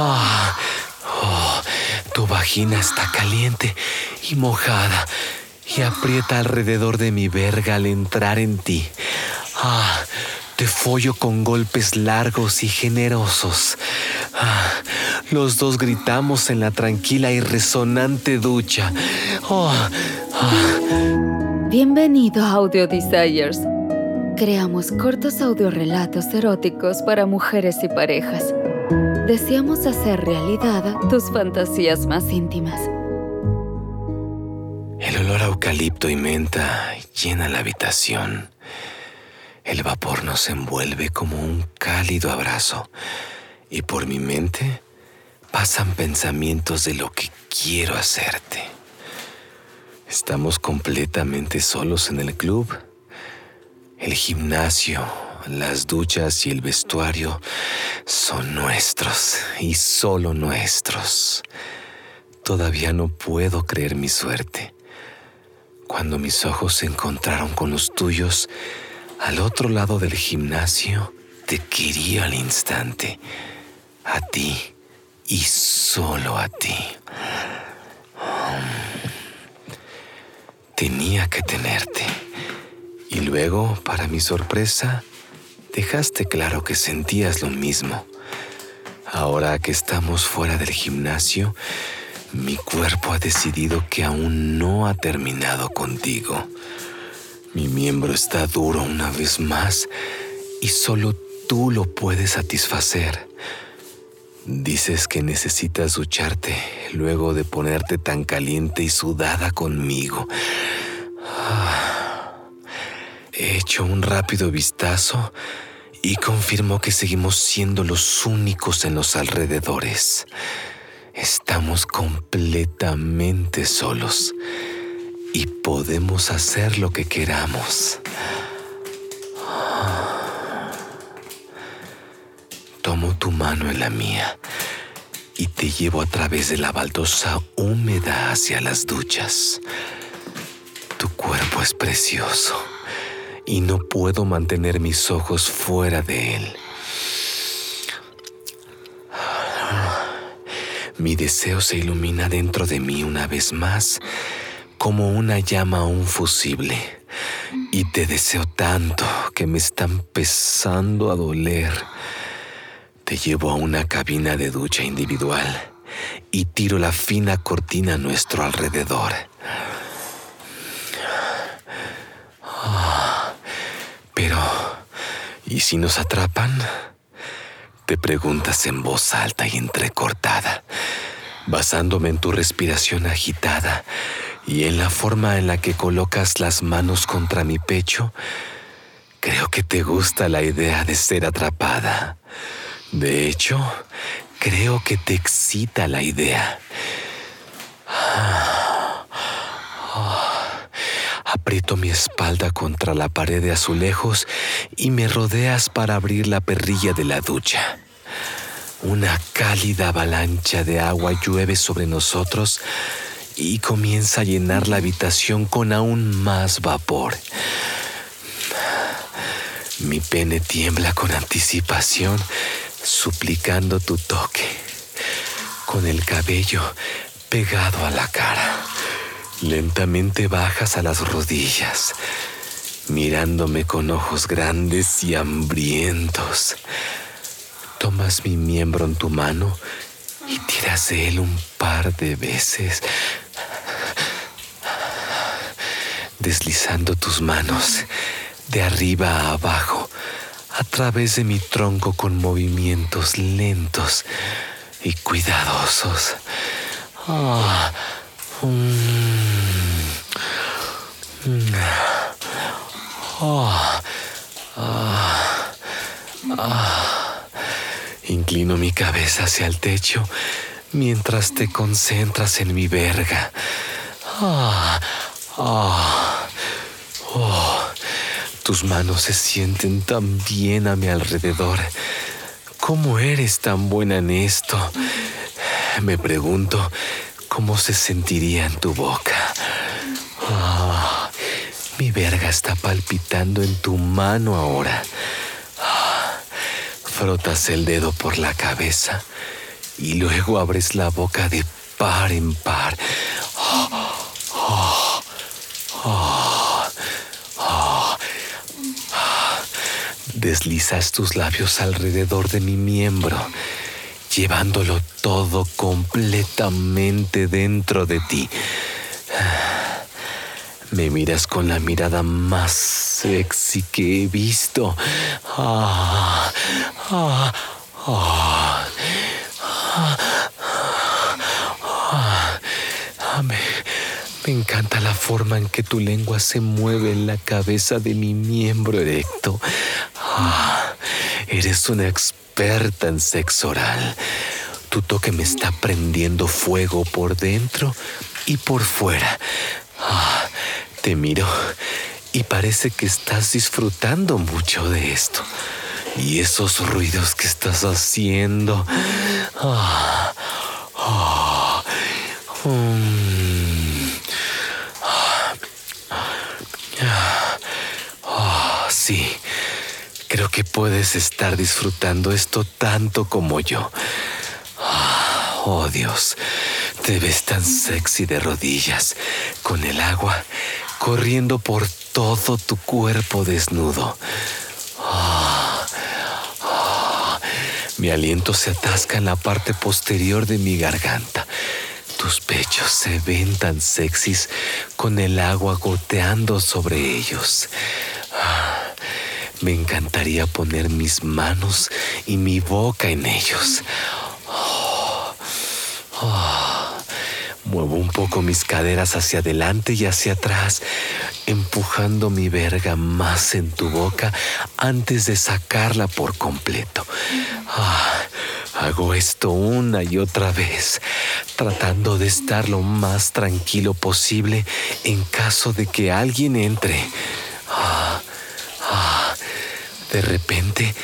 Ah, oh, tu vagina está caliente y mojada y aprieta alrededor de mi verga al entrar en ti. Ah, te follo con golpes largos y generosos. Ah, los dos gritamos en la tranquila y resonante ducha. Oh, ah. Bienvenido a Audio Desires. Creamos cortos audiorelatos eróticos para mujeres y parejas. Deseamos hacer realidad tus fantasías más íntimas. El olor a eucalipto y menta llena la habitación. El vapor nos envuelve como un cálido abrazo y por mi mente pasan pensamientos de lo que quiero hacerte. Estamos completamente solos en el club. El gimnasio, las duchas y el vestuario son nuestros y solo nuestros. Todavía no puedo creer mi suerte. Cuando mis ojos se encontraron con los tuyos, al otro lado del gimnasio, te quería al instante. A ti y solo a ti. Tenía que tenerte. Y luego, para mi sorpresa, dejaste claro que sentías lo mismo. Ahora que estamos fuera del gimnasio, mi cuerpo ha decidido que aún no ha terminado contigo. Mi miembro está duro una vez más y solo tú lo puedes satisfacer. Dices que necesitas ducharte luego de ponerte tan caliente y sudada conmigo. He hecho un rápido vistazo y confirmo que seguimos siendo los únicos en los alrededores. Estamos completamente solos y podemos hacer lo que queramos. Tomo tu mano en la mía y te llevo a través de la baldosa húmeda hacia las duchas. Tu cuerpo es precioso y no puedo mantener mis ojos fuera de él. Mi deseo se ilumina dentro de mí una vez más como una llama a un fusible. Y te deseo tanto que me está empezando a doler. Te llevo a una cabina de ducha individual y tiro la fina cortina a nuestro alrededor. ¿Y si nos atrapan? Te preguntas en voz alta y entrecortada, basándome en tu respiración agitada y en la forma en la que colocas las manos contra mi pecho, creo que te gusta la idea de ser atrapada. De hecho, creo que te excita la idea. Aprieto mi espalda contra la pared de azulejos y me rodeas para abrir la perrilla de la ducha. Una cálida avalancha de agua llueve sobre nosotros y comienza a llenar la habitación con aún más vapor. Mi pene tiembla con anticipación, suplicando tu toque, con el cabello pegado a la cara. Lentamente bajas a las rodillas, mirándome con ojos grandes y hambrientos. Tomas mi miembro en tu mano y tiras de él un par de veces deslizando tus manos de arriba a abajo a través de mi tronco con movimientos lentos y cuidadosos. Ah, mm, ah, ah, Inclino mi cabeza hacia el techo mientras te concentras en mi verga. Ah, Oh, oh, tus manos se sienten tan bien a mi alrededor. ¿Cómo eres tan buena en esto? Me pregunto cómo se sentiría en tu boca. Oh, mi verga está palpitando en tu mano ahora. frotas el dedo por la cabeza y luego abres la boca de par en par. Deslizas tus labios alrededor de mi miembro, llevándolo todo completamente dentro de ti. Me miras con la mirada más sexy que he visto. Ah, ah, ah, me, me encanta la forma en que tu lengua se mueve en la cabeza de mi miembro erecto. eres una experta en sexo oral. Tu toque me está prendiendo fuego por dentro y por fuera. Te miro y parece que estás disfrutando mucho de esto. Y esos ruidos que estás haciendo. Ah, ah, mm, ah, sí, creo que puedes estar disfrutando esto tanto como yo. Oh Dios, te ves tan sexy de rodillas, con el agua corriendo por todo tu cuerpo desnudo. Mi aliento se atasca en la parte posterior de mi garganta. Tus pechos se ven tan sexys con el agua goteando sobre ellos. Me encantaría poner mis manos y mi boca en ellos. Muevo un poco mis caderas hacia adelante y hacia atrás, empujando mi verga más en tu boca antes de sacarla por completo. Ah, hago esto una y otra vez, tratando de estar lo más tranquilo posible en caso de que alguien entre. Ah, ah. de repente,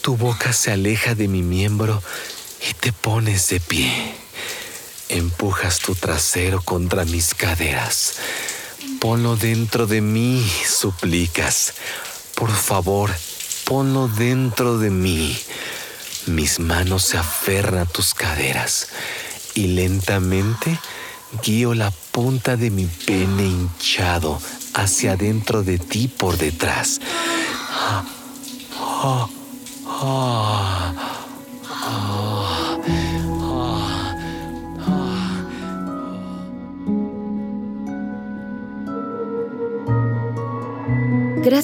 tu boca se aleja de mi miembro y te pones de pie. Empujas tu trasero contra mis caderas. Ponlo dentro de mí, suplicas. Por favor, ponlo dentro de mí. Mis manos se aferran a tus caderas y lentamente guío la punta de mi pene hinchado hacia adentro de ti por detrás. Ah,